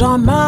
weight